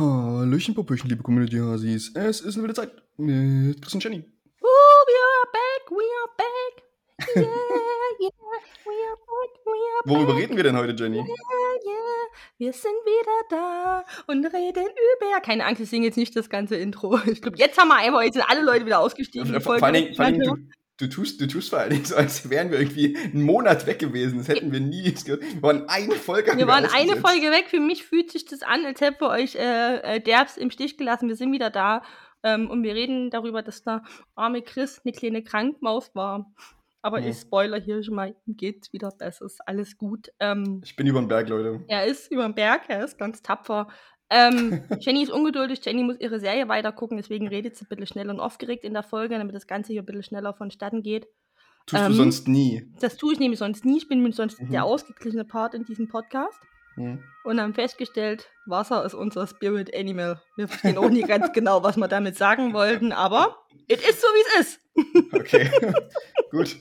Hallöchen, Popöchen, liebe Community-Hasis. Es ist wieder Zeit mit Chris und Jenny. Oh, we are back, we are back. Yeah, yeah, we are back, we are Worüber back. reden wir denn heute, Jenny? Yeah, yeah, wir sind wieder da und reden über. Keine Angst, ich singe jetzt nicht das ganze Intro. Ich glaube, jetzt haben wir einfach, jetzt sind alle Leute wieder ausgestiegen. Vor, vor allen Dingen, vor allen Dingen du, tust, du tust vor allen Dingen so, als wären wir irgendwie einen Monat weg gewesen. Das hätten wir nie. Wir waren eine Folge. Wir waren eine. Folge weg. Für mich fühlt sich das an, als hätten wir euch äh, äh, derbs im Stich gelassen. Wir sind wieder da. Ähm, und wir reden darüber, dass der arme Chris eine kleine Krankmaus war. Aber Ja. ich spoiler hier schon mal, ihm geht's wieder besser. Ist alles gut. Ähm, Ich bin über den Berg, Leute. er ist über den Berg, er ist ganz tapfer. Ähm, Jenny ist ungeduldig, Jenny muss ihre Serie weitergucken, deswegen redet sie ein bisschen schnell und aufgeregt in der Folge, damit das Ganze hier ein bisschen schneller vonstatten geht. Tust Ähm, du sonst nie. Das tue ich nämlich sonst nie. Ich bin nämlich sonst Mhm. der ausgeglichene Part in diesem Podcast. Hm. und haben festgestellt, Wasser ist unser Spirit Animal. Wir verstehen auch nie ganz genau, was wir damit sagen wollten, aber es ist so, wie es ist. Okay, gut.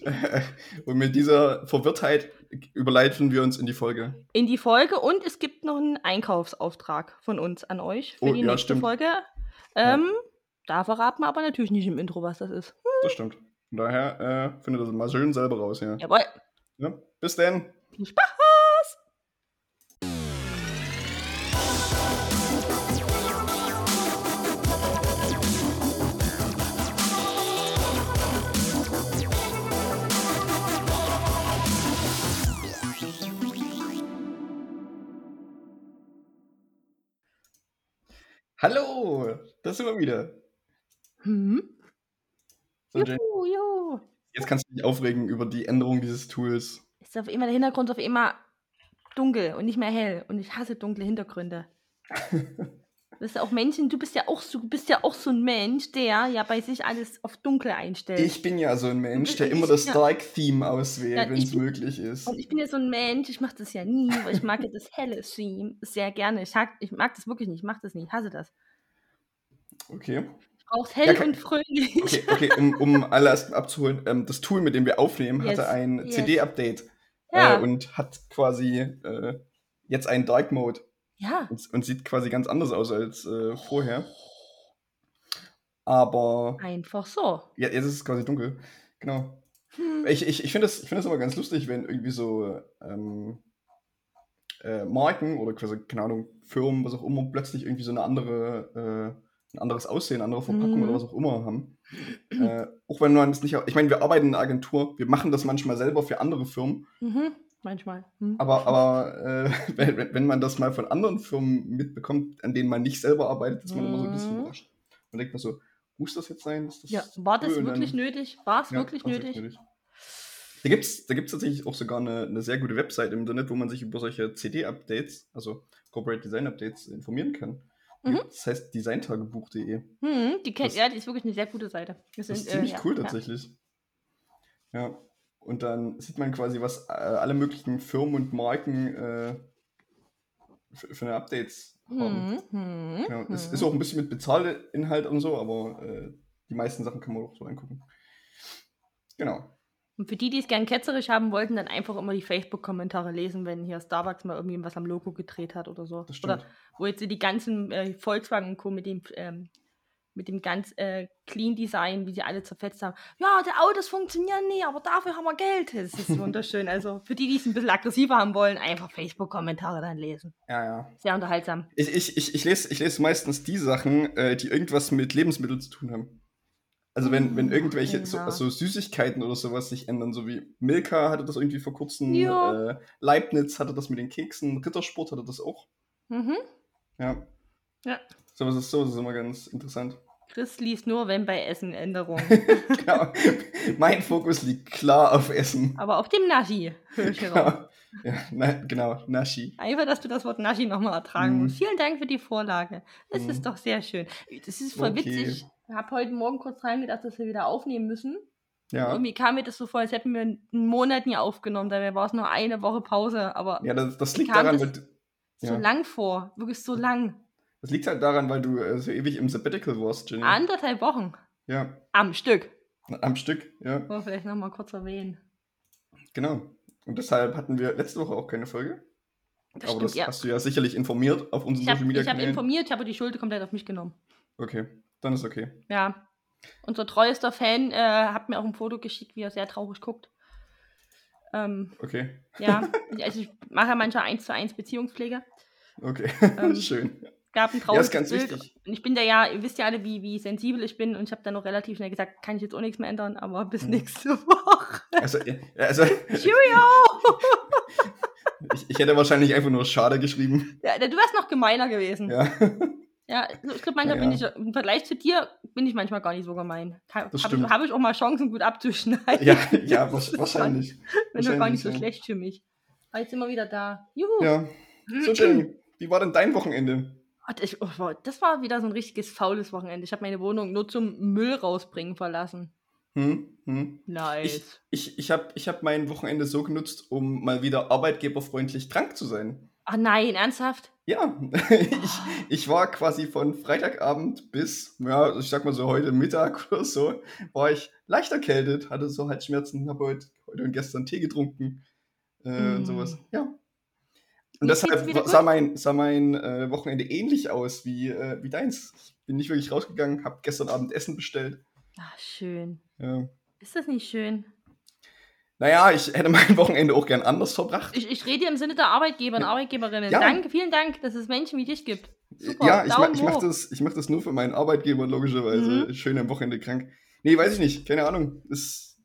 Und mit dieser Verwirrtheit überleiten wir uns in die Folge. In die Folge und es gibt noch einen Einkaufsauftrag von uns an euch für Oh, die ja, nächste stimmt. Folge. Ähm, Da verraten wir aber natürlich nicht im Intro, was das ist. Das stimmt. Von daher äh, findet das mal schön selber raus, ja. Jawohl. ja. Bis dann. Viel Spaß! Hallo, da sind wir wieder. Hm? So, Jane, Juhu, juhu. jetzt kannst du dich aufregen über die Änderung dieses Tools. Ist auf immer der Hintergrund ist auf immer dunkel und nicht mehr hell. Und ich hasse dunkle Hintergründe. Das ist auch Menschen, du bist ja auch so, du bist ja auch so ein Mensch, der ja bei sich alles auf dunkel einstellt. Ich bin ja so ein Mensch, der Ich- immer das ja. Dark-Theme auswählt, Ja, wenn es möglich ist. und ich bin ja so ein Mensch, ich mache das ja nie, weil ich mag ja das helle Theme sehr gerne. Ich, hag, ich mag das wirklich nicht, ich mache das nicht, ich hasse das. Okay. Brauch's hell Ja, komm. und fröhlich. Okay, okay um, um alle abzuholen, ähm, das Tool, mit dem wir aufnehmen, Yes, hatte ein yes. CD-Update Ja. äh, und hat quasi äh, jetzt einen Dark Mode ja. und, und sieht quasi ganz anders aus als äh, vorher. Aber Einfach so. ja, jetzt ist es quasi dunkel. Genau. Hm. Ich, ich, ich finde das, ich find das immer ganz lustig, wenn irgendwie so ähm, äh, Marken oder quasi, keine Ahnung, Firmen, was auch immer, plötzlich irgendwie so eine andere, äh, ein anderes Aussehen, andere Verpackung Mhm. oder was auch immer haben. äh, auch wenn man es nicht, ich meine, wir arbeiten in einer Agentur, wir machen das manchmal selber für andere Firmen, Mhm. Manchmal. Hm. aber, aber äh, wenn, wenn- man das mal von anderen Firmen mitbekommt, an denen man nicht selber arbeitet, ist man immer so ein bisschen Mhm. überrascht. Man denkt man so, muss das jetzt sein? Ist das Ja, war das? Und dann- wirklich nötig? War es ja, wirklich nötig? Da gibt es da gibt's tatsächlich auch sogar eine, eine sehr gute Website im Internet, wo man sich über solche CD-Updates, also Corporate Design Updates, informieren kann. Mhm. Das heißt designtagebuch.de. Hm, die kennt, Das- ja, die ist wirklich eine sehr gute Seite. Das ist sind, äh, ziemlich ja, cool ja. tatsächlich. Ja. Und dann sieht man quasi, was äh, alle möglichen Firmen und Marken äh, für, für eine Updates haben. Hm, hm, Ja, es hm. ist auch ein bisschen mit Bezahlinhalt und so, aber äh, die meisten Sachen kann man auch so angucken. Genau. Und für die, die es gern ketzerisch haben wollten, dann einfach immer die Facebook-Kommentare lesen, wenn hier Starbucks mal irgendwie was am Logo gedreht hat oder so. Oder wo jetzt die ganzen äh, Volkswagen und Co. mit dem, ähm, mit dem ganz äh, Clean Design, wie sie alle zerfetzt haben. Ja, die Autos funktionieren nie, aber dafür haben wir Geld. Das ist wunderschön. Also für die, die es ein bisschen aggressiver haben wollen, einfach Facebook-Kommentare dann lesen. Ja, ja. Sehr unterhaltsam. Ich, ich, ich, ich, lese, ich lese meistens die Sachen, äh, die irgendwas mit Lebensmitteln zu tun haben. Also wenn, wenn Mm, irgendwelche so, ja. so Süßigkeiten oder sowas sich ändern, so wie Milka hatte das irgendwie vor kurzem, äh, Leibniz hatte das mit den Keksen, Rittersport hatte das auch. Mhm. Ja. Ja. Sowas ist, sowas ist immer ganz interessant. Chris liest nur, wenn bei Essen Änderungen. genau. Mein Fokus liegt klar auf Essen. Aber auf dem Naschi höre ich raus. ja, na, genau, Nashi. Einfach, dass du das Wort Naschi nochmal ertragen Mhm. musst. Vielen Dank für die Vorlage. Das Mhm. ist doch sehr schön. Das ist voll Okay. witzig. Ich habe heute Morgen kurz reingedacht, dass wir wieder aufnehmen müssen. Ja. Irgendwie kam mir das so vor, als hätten wir einen Monat nie aufgenommen. Dabei war es nur eine Woche Pause. Aber Ja, das, das liegt daran, das- weil du, so ja. lang vor. Wirklich so lang. Das liegt halt daran, weil du äh, so ewig im Sabbatical warst, Jenny. Anderthalb Wochen. Ja, Am Stück. am Stück, ja. Wollen wir vielleicht nochmal kurz erwähnen. Genau. Und deshalb hatten wir letzte Woche auch keine Folge. Das Aber stimmt, das ja. hast du ja sicherlich informiert auf unseren Ich habe Social Media Kanälen. informiert, ich habe die Schuld komplett auf mich genommen. Okay, dann ist okay. Ja. Unser treuester Fan äh, hat mir auch ein Foto geschickt, wie er sehr traurig guckt. Ähm, Okay, ja, also ich mache ja manchmal 1 zu 1 Beziehungspflege. okay. Ähm, Schön. Gab ein Ja, trauriges ist ganz Bild. wichtig. Und ich bin da ja, ihr wisst ja alle, wie, wie sensibel ich bin und ich habe dann noch relativ schnell gesagt, kann ich jetzt auch nichts mehr ändern, aber bis Mhm. nächste Woche. Also, ja, also Cheerio! ich, ich hätte wahrscheinlich einfach nur schade geschrieben. Ja, du wärst noch gemeiner gewesen. Ja, Ja, ich glaube, manchmal Ja, bin ja. ich, im Vergleich zu dir, bin ich manchmal gar nicht so gemein. Habe hab, ich auch mal Chancen, gut abzuschneiden. ja, ja wahrsch- wahrscheinlich. Bin doch gar nicht so ja. schlecht für mich. Aber jetzt sind wir wieder da. Juhu! Ja. So, Jenny, wie war denn dein Wochenende? Ich, oh, wow, das war wieder so ein richtiges faules Wochenende. Ich habe meine Wohnung nur zum Müll rausbringen verlassen. Hm? Hm? Nice. Ich, ich habe ich hab mein Wochenende so genutzt, um mal wieder arbeitgeberfreundlich krank zu sein. Ach nein, ernsthaft? Ja, ich, ich war quasi von Freitagabend bis, ja, ich sag mal so heute Mittag oder so, war ich leicht erkältet, hatte so Halsschmerzen, habe heute, heute und gestern Tee getrunken äh, und Mm. sowas. Ja. Und Mir deshalb sah mein, sah mein äh, Wochenende ähnlich aus wie, äh, wie deins. Ich bin nicht wirklich rausgegangen, habe gestern Abend Essen bestellt. Ach, schön. Ja. Ist das nicht schön? Naja, ich hätte mein Wochenende auch gern anders verbracht. Ich, ich rede im Sinne der Arbeitgeber und Ja. Arbeitgeberinnen. Ja. Danke, vielen Dank, dass es Menschen wie dich gibt. Super, ja, ich, ma ich mache das, ich mach das nur für meinen Arbeitgeber, logischerweise. Mhm. Schön am Wochenende krank. Nee, weiß ich nicht, keine Ahnung. Ist,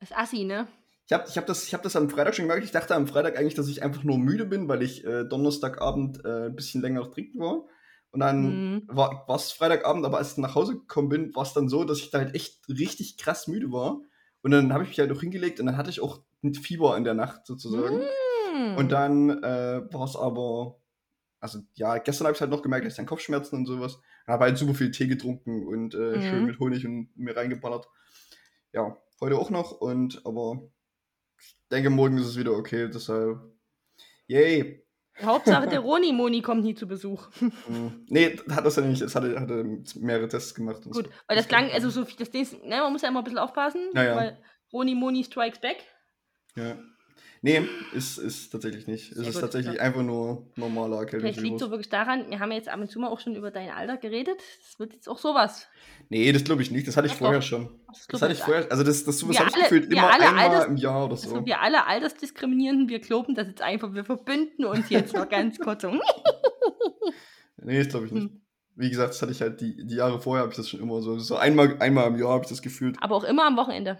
ist assi, ne? Ich habe ich hab das, ich hab das am Freitag schon gemerkt. Ich dachte am Freitag eigentlich, dass ich einfach nur müde bin, weil ich äh, Donnerstagabend äh, ein bisschen länger trinken war. Und dann Mhm. war es Freitagabend, aber als ich nach Hause gekommen bin, war es dann so, dass ich da halt echt richtig krass müde war. Und dann habe ich mich halt auch hingelegt und dann hatte ich auch ein Fieber in der Nacht sozusagen. Hm. Und dann äh, war es aber, also ja, gestern habe ich halt noch gemerkt, dass ich dann Kopfschmerzen und sowas. Habe halt super viel Tee getrunken und äh, Mhm. schön mit Honig und mir reingeballert. Ja, heute auch noch und aber denke, morgen ist es wieder okay, deshalb. Yay! Hauptsache der Roni-Moni kommt nie zu Besuch. Hm. Nee, hat das ja nicht. Es hatte, hatte mehrere Tests gemacht. Gut, so. weil das klang, also so viel, das ne, man muss ja immer ein bisschen aufpassen, Ja, ja. weil Roni-Moni strikes back. Ja. Nee, ist, ist tatsächlich nicht. Es ist tatsächlich ja. einfach nur normaler Vielleicht liegt Erkältungsvirus. so wirklich daran, wir haben jetzt ab und zu mal auch schon über dein Alter geredet. Das wird jetzt auch sowas. Nee, das glaube ich nicht. Das hatte ich Doch, vorher doch. schon. Das, Das hatte ich vorher. Also das, das, das habe ich gefühlt wir immer alle einmal Alters- im Jahr oder so. Also wir alle Altersdiskriminierenden, wir glauben das jetzt einfach, wir verbünden uns jetzt noch ganz kurz. So. Nee, das glaube ich nicht. Hm. Wie gesagt, das hatte ich halt die, die Jahre vorher, habe ich das schon immer so. So einmal, einmal im Jahr habe ich das gefühlt. Aber auch immer am Wochenende.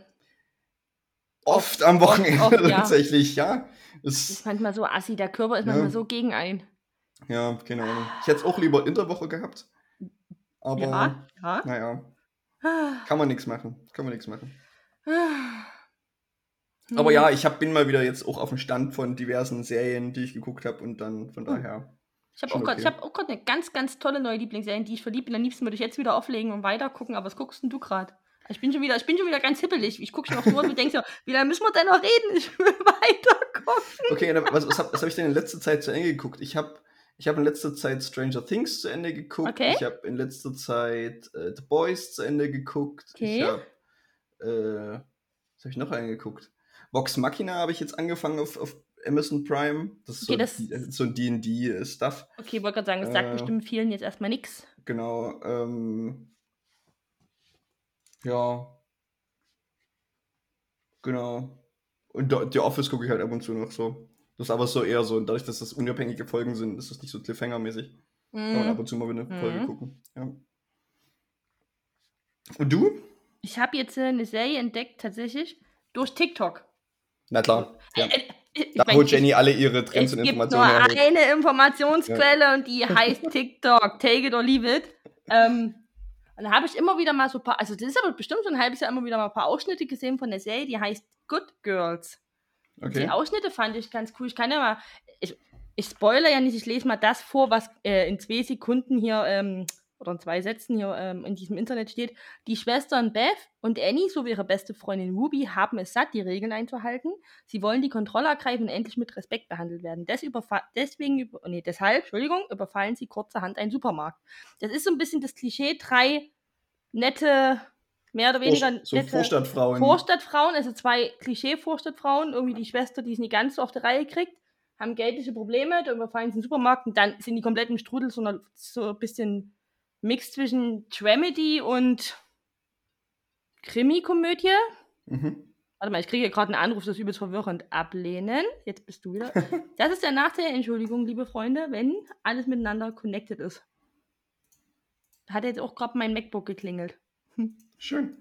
Oft am Wochenende oft, ja. tatsächlich, ja. Es, ist manchmal so assi, der Körper ist Ja. manchmal so gegen ein. ja, keine Ahnung. Ich hätte es auch lieber in der Woche gehabt. Aber, Ja, ja. naja, Ah, kann man nichts machen. Kann man nichts machen. ah. Aber Hm. ja, ich hab, bin mal wieder jetzt auch auf dem Stand von diversen Serien, die ich geguckt habe und dann von Hm. daher. Ich habe auch okay. ich hab auch gerade eine ganz, ganz tolle neue Lieblingsserie, in die ich verliebt bin. Am liebsten würde ich jetzt wieder auflegen und weiter gucken, aber was guckst denn du gerade? Ich bin schon wieder, ich bin schon wieder ganz hippelig. Ich gucke schon auf die Uhr und denkst ja, wie lange müssen wir denn noch reden? Ich will weiter gucken. Okay, was, was habe hab ich denn in letzter Zeit zu Ende geguckt? Ich habe ich hab in letzter Zeit Stranger Things zu Ende geguckt. Okay. Ich habe in letzter Zeit äh, The Boys zu Ende geguckt. Okay. Ich habe, äh, was habe ich noch angeguckt? Vox Machina habe ich jetzt angefangen auf, auf Amazon Prime. Das ist Okay, so, das- die- äh, so ein D&D-Stuff. Okay, wollte gerade sagen, es sagt Äh. bestimmt vielen jetzt erstmal nichts. Genau. Ähm, ja. Genau. Und The Office gucke ich halt ab und zu noch so. Das ist aber so eher so, dadurch, dass das unabhängige Folgen sind, ist das nicht so Cliffhanger-mäßig. Kann man ab Mhm. und zu mal eine Mhm. Folge gucken. Ja. Und du? Ich habe jetzt äh, eine Serie entdeckt, tatsächlich, durch TikTok. Na klar. Ja. Äh, äh, Da, mein, wo ich- Jenny alle ihre Trends Es und gibt nur Informationen herholt. eine Informationsquelle und die heißt TikTok. Take it or leave it. Ähm, und da habe ich immer wieder mal so ein paar, also das ist aber bestimmt schon ein halbes Jahr immer wieder mal ein paar Ausschnitte gesehen von der Serie, die heißt Good Girls. Okay. Die Ausschnitte fand ich ganz cool. Ich kann ja mal, ich, ich spoilere ja nicht, ich lese mal das vor, was äh, in zwei Sekunden hier, ähm, oder in zwei Sätzen hier ähm, in diesem Internet steht. Die Schwestern Beth und Annie sowie ihre beste Freundin Ruby haben es satt, die Regeln einzuhalten. Sie wollen die Kontrolle ergreifen und endlich mit Respekt behandelt werden. Des deswegen, über nee, deshalb, Entschuldigung, überfallen sie kurzerhand einen Supermarkt. Das ist so ein bisschen das Klischee, drei nette, mehr oder weniger so nette Vorstadtfrauen. Vorstadtfrauen, also zwei Klischee-Vorstadtfrauen, irgendwie die Schwester, die es nicht ganz so auf die Reihe kriegt, haben geldliche Probleme, dann überfallen sie den Supermarkt und dann sind die komplett im Strudel, so, eine, so ein bisschen Mix zwischen Dramedy und Krimi-Komödie. Mhm. Warte mal, ich kriege gerade einen Anruf, das ist übelst verwirrend. Ablehnen. Jetzt bist du wieder. Das ist der Nachteil, Entschuldigung, liebe Freunde, wenn alles miteinander connected ist. Hat jetzt auch gerade mein MacBook geklingelt. Schön.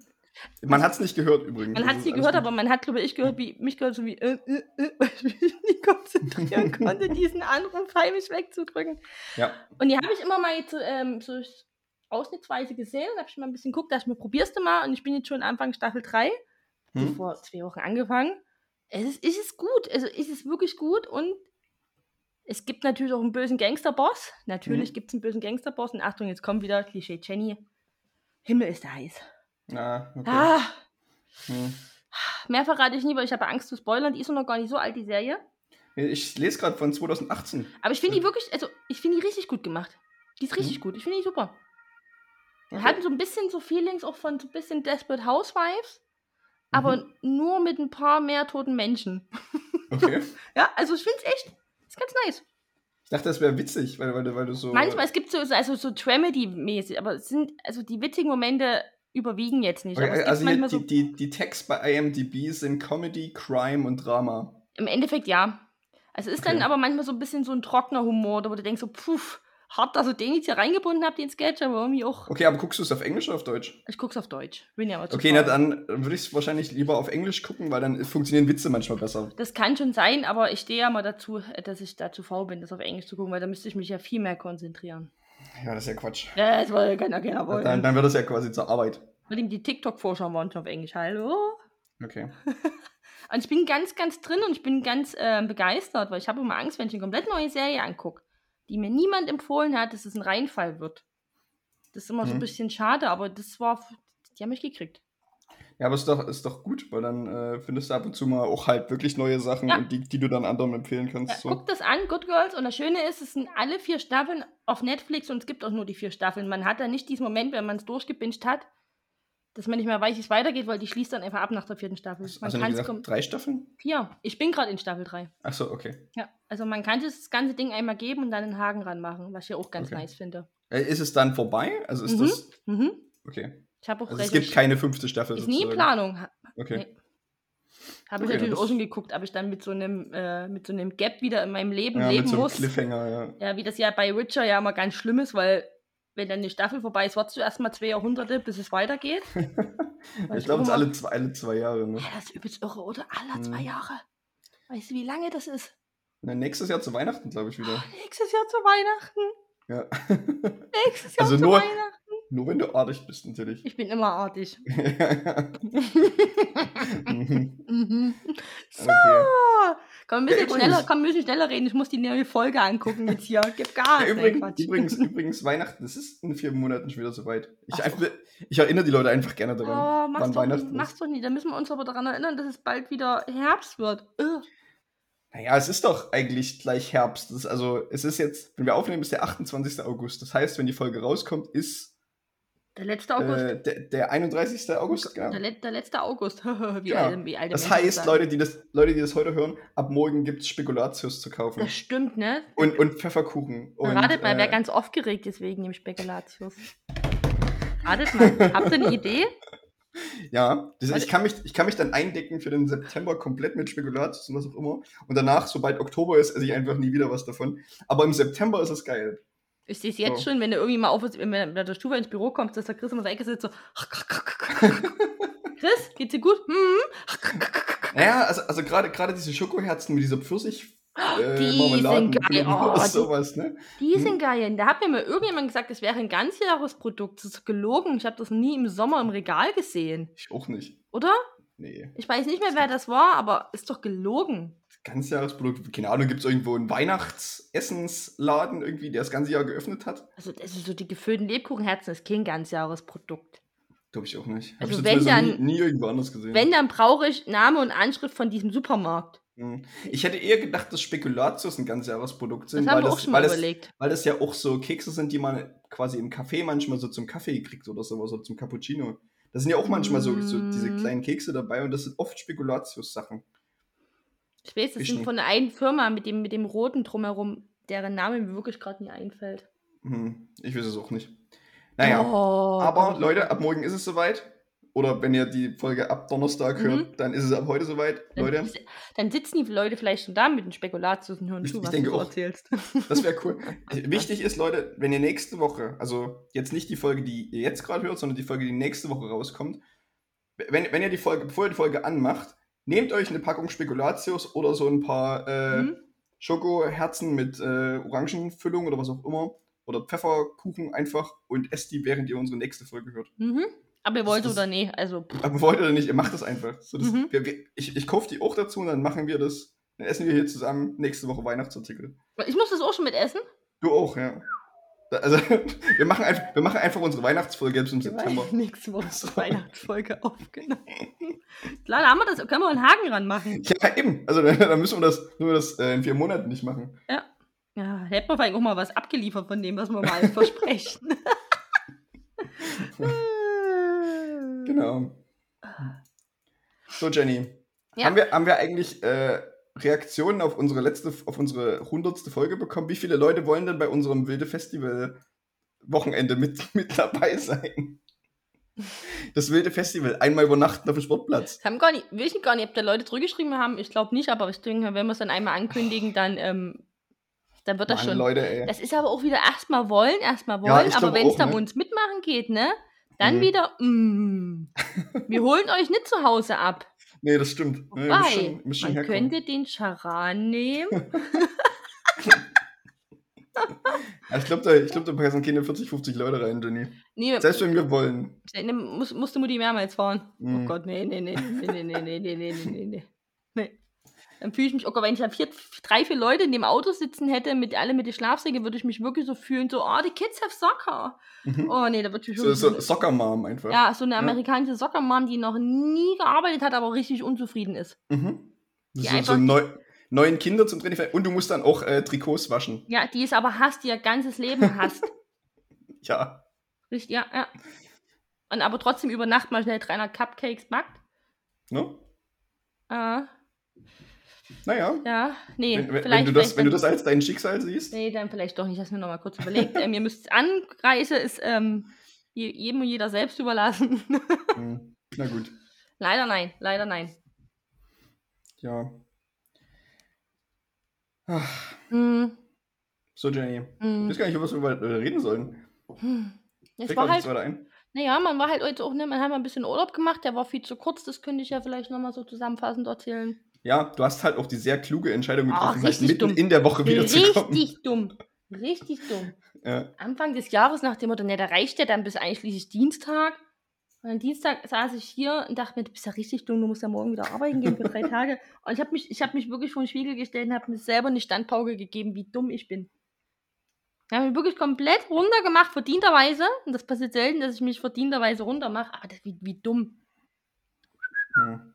Man hat es nicht gehört übrigens. Man hat es nicht gehört, aber man hat, glaube ich, gehört, wie mich gehört, so wie, äh, äh, äh, weil ich mich nicht konzentrieren konnte, diesen Anruf heimisch wegzudrücken. Ja. Und die habe ich immer mal jetzt, ähm, so ausnahmsweise gesehen und habe ich mal ein bisschen geguckt, dass ich mir probierst du mal und ich bin jetzt schon Anfang Staffel 3, Hm? vor zwei Wochen angefangen. Es ist, es ist gut, also es ist wirklich gut und es gibt natürlich auch einen bösen Gangsterboss. Natürlich Mhm. gibt es einen bösen Gangsterboss und Achtung, jetzt kommt wieder Klischee Jenny. Himmel ist heiß. Ah, okay. Ah, Hm. mehr verrate ich nie, weil ich habe Angst zu spoilern. Die ist noch gar nicht so alt, die Serie. Ich lese gerade von 2018. Aber ich finde die wirklich, also ich finde die richtig gut gemacht. Die ist richtig gut. Ich finde die super. Wir hatten so ein bisschen so Feelings auch von so ein bisschen Desperate Housewives, aber nur mit ein paar mehr toten Menschen. Okay. Ja, also ich finde es echt, ist ganz nice. Ich dachte, das wäre witzig, weil, weil, du- weil du so. Manchmal, es gibt so, so- also so Dramedy-mäßig, aber es sind, also die witzigen Momente überwiegen jetzt nicht. Okay, also die, so, die, die Tags bei IMDb sind Comedy, Crime und Drama. im Endeffekt ja. Also es ist dann Okay. aber manchmal so ein bisschen so ein trockener Humor, wo du denkst so, puff, hart, dass ihr den jetzt hier reingebunden habt, den Sketch, aber irgendwie auch, Okay, aber guckst du es auf Englisch oder auf Deutsch? ich guck's auf Deutsch. Bin ja aber zu Okay, na dann würde ich es wahrscheinlich lieber auf Englisch gucken, weil dann funktionieren Witze manchmal besser. Das kann schon sein, aber ich stehe ja mal dazu, dass ich dazu faul bin, das auf Englisch zu gucken, weil da müsste ich mich ja viel mehr konzentrieren. Ja, das ist ja Quatsch. Ja, das wollte keiner keiner wollen. Dann, dann wird das ja quasi zur Arbeit. Ihm die TikTok-Vorschau waren schon auf Englisch. Hallo? Okay. Und ich bin ganz, ganz drin und ich bin ganz äh, begeistert, weil ich habe immer Angst, wenn ich eine komplett neue Serie angucke, die mir niemand empfohlen hat, dass es ein Reinfall wird. Das ist immer so ein Mhm. bisschen schade, aber das war, die haben mich gekriegt. Ja, aber ist doch, ist doch gut, weil dann äh, findest du ab und zu mal auch halt wirklich neue Sachen, Ja. und die, die du dann anderen empfehlen kannst. Ja, so. Guckt das an, Good Girls. Und das Schöne ist, es sind alle vier Staffeln auf Netflix und es gibt auch nur die vier Staffeln. Man hat dann nicht diesen Moment, wenn man es durchgebinged hat, dass man nicht mehr weiß, wie es weitergeht, weil die schließt dann einfach ab nach der vierten Staffel. Man Also kann nicht es gesagt, drei Staffeln? vier. Ich bin gerade in Staffel 3. Ach so, okay. Ja, also man kann das ganze Ding einmal geben und dann einen Haken ranmachen, was ich auch ganz Okay. nice finde. Äh, ist es dann vorbei? Also ist Mhm. das. Mhm. Okay. Ich habe auch Also es gibt keine fünfte Staffel. Ist nie sozusagen. Planung. Ha- Okay. Nee. Habe ich Okay, natürlich das- auch schon geguckt, aber ich dann mit so einem äh, mit so einem Gap wieder in meinem Leben Ja, leben mit so einem muss. Cliffhanger, ja. Ja, wie das ja bei Witcher ja immer ganz schlimm ist, weil wenn dann die Staffel vorbei ist, wartest du erstmal zwei Jahrhunderte, bis es weitergeht. Ich glaube, es alle zwei, alle zwei Jahre. Ne? Ja, das ist übelst irre, oder? Alle zwei Mhm. Jahre. Weißt du, wie lange das ist? Dann nächstes Jahr zu Weihnachten, glaube ich, wieder. Nächstes Jahr zu Weihnachten. Ja. Nächstes Jahr Also zu nur- Weihnachten. Nur wenn du artig bist, natürlich. Ich bin immer artig. Mhm. Mhm. So. okay. Komm, ein bisschen, Ja, schneller, komm, ein bisschen schneller reden. Ich muss die neue Folge angucken jetzt hier. Gib Gas. Ja, übrigens, Quatsch. übrigens, übrigens, Weihnachten, das ist in vier Monaten schon wieder soweit. Ich, so. einfach, ich erinnere die Leute einfach gerne Oh, daran, mach's, wann doch, Weihnachten mach's ist. doch nie. Da müssen wir uns aber daran erinnern, dass es bald wieder Herbst wird. Ugh. Naja, es ist doch eigentlich gleich Herbst. Also, es ist jetzt, wenn wir aufnehmen, ist der 28. August. Das heißt, wenn die Folge rauskommt, ist Der letzte August. äh, der, der 31. August, genau. der, le der letzte August. wie Genau. alte, wie alte Das heißt, sagen. Leute die, das, Leute, die das heute hören, ab morgen gibt es Spekulatius zu kaufen. Das stimmt, ne? Und, und Pfefferkuchen. Und, Ratet mal, wer äh, ganz aufgeregt ist wegen dem Spekulatius. Ratet mal. Habt ihr eine Idee? Ja, das, ich, kann mich, ich kann mich dann eindecken für den September komplett mit Spekulatius und was auch immer. Und danach, sobald Oktober ist, esse ich einfach nie wieder was davon. Aber im September ist es geil. Ich sehe es jetzt So. schon, wenn du irgendwie mal auf, wenn du mit der Stufe ins Büro kommst, dass der Chris immer so Ecke sitzt, so. Chris, geht's dir gut? Hm? Naja, also, also gerade diese Schokoherzen mit dieser Pfirsich. Äh, Die Marmeladen sind geil. Oh, die- sowas, ne? Die Hm? sind geil. Da hat mir mal irgendjemand gesagt, das wäre ein ganzjahresprodukt. Das ist gelogen. Ich habe das nie im Sommer im Regal gesehen. Ich auch nicht. Oder? Nee. Ich weiß nicht mehr, wer das war, aber ist doch gelogen. Ganzjahresprodukt, keine Ahnung, gibt es irgendwo einen Weihnachtsessensladen irgendwie, der das ganze Jahr geöffnet hat? Also, das ist so die gefüllten Lebkuchenherzen, das ist kein ganzjahresprodukt. Glaube ich auch nicht. Hab Also ich wenn dann- nie, nie irgendwo anders gesehen. Wenn, dann brauche ich Name und Anschrift von diesem Supermarkt. Hm. Ich hätte eher gedacht, dass Spekulatius ein Ganzjahresprodukt Das sind, haben weil das, weil, das, überlegt. weil das ja auch so Kekse sind, die man quasi im Café manchmal so zum Kaffee kriegt oder sowas, oder zum Cappuccino. Da sind ja auch manchmal so, so diese Mm. kleinen Kekse dabei und das sind oft Spekulatius-Sachen. Ich weiß, das Ich sind nicht. von der einen Firma mit dem, mit dem roten drumherum, deren Name mir wirklich gerade nie einfällt. Hm, ich weiß es auch nicht. Naja, Oh, aber Gott. Leute, ab morgen ist es soweit. Oder wenn ihr die Folge ab Donnerstag Mhm. hört, dann ist es ab heute soweit. Dann, Leute, dann sitzen die Leute vielleicht schon da mit den Spekulatius und hören Ich- zu, ich was denke du auch. erzählst. das wäre cool. Wichtig ist, Leute, wenn ihr nächste Woche, also jetzt nicht die Folge, die ihr jetzt gerade hört, sondern die Folge, die nächste Woche rauskommt, wenn, wenn ihr die Folge, bevor ihr die Folge anmacht, nehmt euch eine Packung Spekulatius oder so ein paar äh, Mhm. Schokoherzen mit äh, Orangenfüllung oder was auch immer. Oder Pfefferkuchen einfach und esst die, während ihr unsere nächste Folge hört. Mhm. Aber ihr wollt das- oder nee, also Aber wollt ihr nicht, ihr macht das einfach. So, das, Mhm. wir, wir, ich ich kaufe die auch dazu und dann machen wir das. Dann essen wir hier zusammen nächste Woche Weihnachtsartikel. ich muss das auch schon mit essen. Du auch, ja. Also, wir machen, einfach, wir machen einfach unsere Weihnachtsfolge jetzt im September. Nächste Woche ist die Weihnachtsfolge aufgenommen. Klar, da haben wir das, können wir einen Haken ranmachen. Ja, eben. Also dann, müssen wir das, müssen wir das äh, in vier Monaten nicht machen. Ja, hätten wir vielleicht auch mal was abgeliefert von dem, was wir mal versprechen. Genau. So, Jenny. Ja. Haben, wir, haben wir eigentlich äh, Reaktionen auf unsere letzte, auf unsere hundertste Folge bekommen? Wie viele Leute wollen denn bei unserem Wilde Festival Wochenende mit, mit dabei sein? Das Wilde Festival, einmal übernachten auf dem Sportplatz. Das haben gar nicht, will ich gar nicht, ob da Leute zurückgeschrieben haben. Ich glaube nicht, aber ich denke, wenn wir es dann einmal ankündigen, dann, ähm, dann wird das Mann, schon. Leute, ey. Das ist aber auch wieder erstmal wollen, erstmal Ja, wollen, ich aber wenn es dann ne? uns mitmachen geht, ne? Dann Mhm. wieder, mm, wir holen euch nicht zu Hause ab. Nee, das stimmt. Nee, Wobei, schon, ihr müsst schon man herkommen. könnte den Charan nehmen. Ja, ich glaube, da, ich glaub, da passen keine 40, 50 Leute rein, Jenny. Nee, Selbst wenn wir wollen. ne, muss, musste Mutti mehrmals fahren. Mhm. Oh Gott, nee, nee, nee, nee, nee, nee, nee, nee, nee, nee, nee, nee. nee. Dann fühle ich mich, oh Gott, wenn ich dann vier, drei, vier Leute in dem Auto sitzen hätte, mit alle mit den Schlafsäcken, würde ich mich wirklich so fühlen, so, oh, die Kids have soccer. Mhm. Oh nee, da würde ich mich So, so Soccer Mom einfach. Ja, so eine amerikanische Soccer-Mom, die noch nie gearbeitet hat, aber richtig unzufrieden ist. Mhm. Die So, so einfach- neu, neuen Kinder zum Training. Und du musst dann auch äh, Trikots waschen. Ja, die ist aber hasst, die ihr ganzes Leben hasst. Ja. Richtig, ja, ja. Und aber trotzdem über Nacht mal schnell 300 Cupcakes backt. Ne? Äh, Naja. ja, nee, Wenn, wenn, vielleicht. wenn, du das, vielleicht wenn du das als dein Schicksal siehst. Nee, dann vielleicht doch nicht. Hast mir noch mal kurz überlegt. ähm, ihr müsst Anreise ist ähm, je- jedem und jeder selbst überlassen. Hm. Na gut. leider nein, leider nein. Ja. Ach, Hm, so, Jenny. Ich hm, weiß gar nicht, über was wir äh, reden sollen. hm. Es Fällt war mir halt, ein. naja, man war halt heute auch, ne, man hat mal ein bisschen Urlaub gemacht, der war viel zu kurz, das könnte ich ja vielleicht noch mal so zusammenfassend erzählen. Ja, du hast halt auch die sehr kluge Entscheidung getroffen, halt richtig mitten dumm. in der Woche wiederzukommen. Richtig dumm. Richtig dumm. Ja. Anfang des Jahres nach dem Motto, ne, da reicht ja dann bis einschließlich Dienstag. Und am Dienstag saß ich hier und dachte mir, du bist ja richtig dumm, du musst ja morgen wieder arbeiten gehen für drei Tage. Und ich habe mich, ich hab mich wirklich vor den Spiegel gestellt und habe mir selber eine Standpauke gegeben, wie dumm ich bin. Ich habe mich wirklich komplett runtergemacht, verdienterweise. Und das passiert selten, dass ich mich verdienterweise runtermache. Aber das, wie, wie dumm. Hm.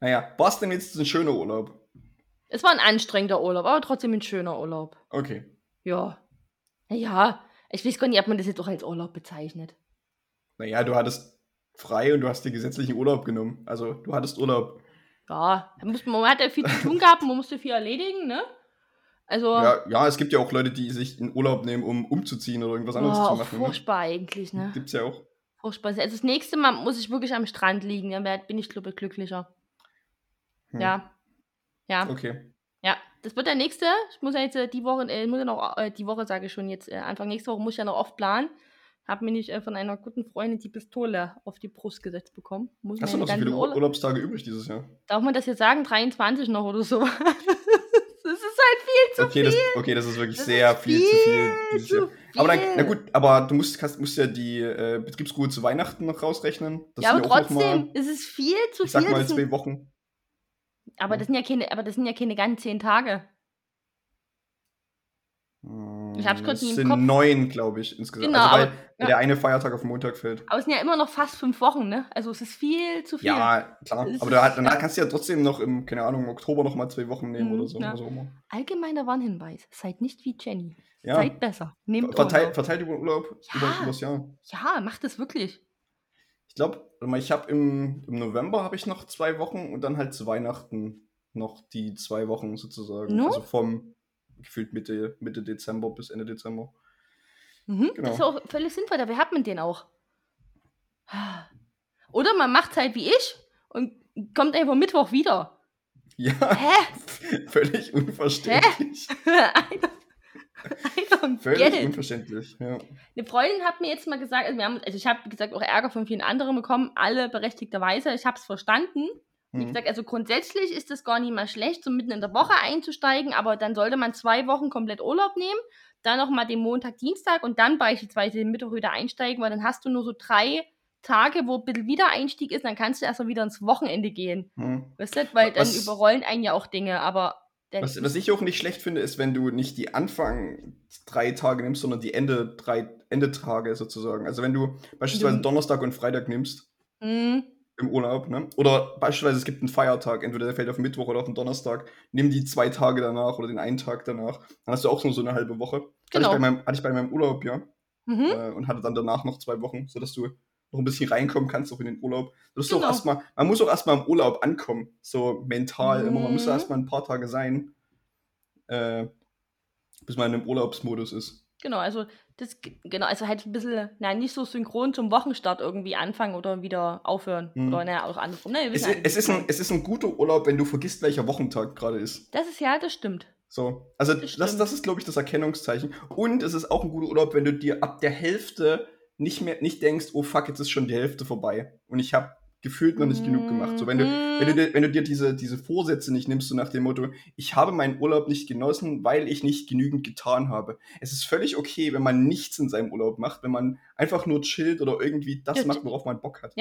Naja, war es denn jetzt ein schöner Urlaub? Es war ein anstrengender Urlaub, aber trotzdem ein schöner Urlaub. Okay. Ja. Ja, ich weiß gar nicht, ob man das jetzt auch als Urlaub bezeichnet. Naja, du hattest frei und du hast dir gesetzlichen Urlaub genommen. Also, du hattest Urlaub. Ja, man, hat ja viel zu tun gehabt, man musste viel erledigen, ne? Also, Ja, ja, es gibt ja auch Leute, die sich in Urlaub nehmen, um umzuziehen oder irgendwas anderes boah, zu machen. Ne? furchtbar eigentlich, ne? Gibt's ja auch. Furchtbar. Also das nächste Mal muss ich wirklich am Strand liegen, dann bin ich, glaube ich, glücklicher. Hm. Ja. Ja. Okay. Ja. Das wird der nächste. Ich muss ja jetzt äh, die Woche, äh, muss ja noch, äh, die Woche sage ich schon jetzt, äh, Anfang nächste Woche muss ich ja noch oft planen. Hab mir nicht äh, von einer guten Freundin die Pistole auf die Brust gesetzt bekommen. Muss Hast du noch so viele Ur Urla- Urlaubstage übrig dieses Jahr? Darf man das jetzt sagen? 23 noch oder so? das ist halt viel zu Okay, das, okay, das ist wirklich Das sehr ist viel, zu viel dieses zu Jahr. Aber dann, na viel. gut, aber du musst, kannst, musst ja die äh, Betriebsruhe zu Weihnachten noch rausrechnen. Das ja, aber trotzdem, mal, es ist viel zu ich sag viel. mal das sind, zwei Wochen. Aber, das sind ja keine, aber das sind ja keine ganzen zehn Tage. Ich hab's grad Es nie im sind neun, glaube ich, insgesamt. Genau, also, weil aber- weil der eine Feiertag auf Montag fällt. Aber es sind ja immer noch fast fünf Wochen, ne? Also es ist viel zu viel. Ja, klar. Es Aber da, danach kannst du ja trotzdem noch im, keine Ahnung, im Oktober noch mal zwei Wochen nehmen Mhm, oder so. ja. Immer. Allgemeiner Warnhinweis. Seid nicht wie Jenny. Ja, Seid besser. Nehmt verteilt, Urlaub. verteilt über Urlaub, Ja. über, übers Jahr. Ja, macht es wirklich. Ich glaube, ich habe im, im November habe ich noch zwei Wochen und dann halt zu Weihnachten noch die zwei Wochen sozusagen. No? Also vom gefühlt Mitte, Mitte Dezember bis Ende Dezember. Mhm. Genau. Das ist auch völlig sinnvoll, dafür hat man den auch. Oder man macht halt wie ich und kommt einfach Mittwoch wieder. Ja, Hä? völlig unverständlich. Don't Völlig unverständlich. Ja. Eine Freundin hat mir jetzt mal gesagt, also, haben, also ich habe, wie gesagt, auch Ärger von vielen anderen bekommen, alle berechtigterweise. Ich habe es verstanden. Wie Hm. gesagt, also grundsätzlich ist es gar nicht mal schlecht, so mitten in der Woche einzusteigen, aber dann sollte man zwei Wochen komplett Urlaub nehmen, dann nochmal den Montag, Dienstag und dann beispielsweise den Mittwoch wieder einsteigen, weil dann hast du nur so drei Tage, wo ein bisschen Wiedereinstieg ist, dann kannst du erstmal wieder ins Wochenende gehen. Hm. Weißt du? Weil dann Was- überrollen einen ja auch Dinge, aber Was, was ich auch nicht schlecht finde, ist, wenn du nicht die Anfang drei Tage nimmst, sondern die Ende drei Endetage sozusagen. Also wenn du beispielsweise Du- Donnerstag und Freitag nimmst Hm, im Urlaub, ne? Oder beispielsweise es gibt einen Feiertag, entweder der fällt auf den Mittwoch oder auf den Donnerstag, nimm die zwei Tage danach oder den einen Tag danach. Dann hast du auch nur so eine halbe Woche. Genau. Hatte, ich bei meinem, hatte ich bei meinem Urlaub, ja. mhm. Äh, und hatte dann danach noch zwei Wochen, sodass du noch ein bisschen reinkommen kannst, auch in den Urlaub. Du musst auch Genau. erstmal, man muss auch erstmal im Urlaub ankommen, so mental immer. Man muss Mhm. erstmal ein paar Tage sein, äh, bis man im Urlaubsmodus ist. Genau, also das genau, also halt ein bisschen, na, nicht so synchron zum Wochenstart irgendwie anfangen oder wieder aufhören. Mhm. Oder naja, auch andersrum. Ne, wir Es, wie es, ist ein, es ist ein guter Urlaub, wenn du vergisst, welcher Wochentag gerade ist. Das ist ja, das stimmt. So. Also Das das, das ist, glaube ich, das Erkennungszeichen. Und es ist auch ein guter Urlaub, wenn du dir ab der Hälfte nicht mehr nicht denkst, oh fuck, jetzt ist schon die Hälfte vorbei. Und ich habe gefühlt noch nicht genug gemacht. So, wenn du, wenn du dir, wenn du dir diese, diese Vorsätze nicht nimmst, so nach dem Motto, ich habe meinen Urlaub nicht genossen, weil ich nicht genügend getan habe. Es ist völlig okay, wenn man nichts in seinem Urlaub macht, wenn man einfach nur chillt oder irgendwie das Ja, macht, worauf man Bock hat.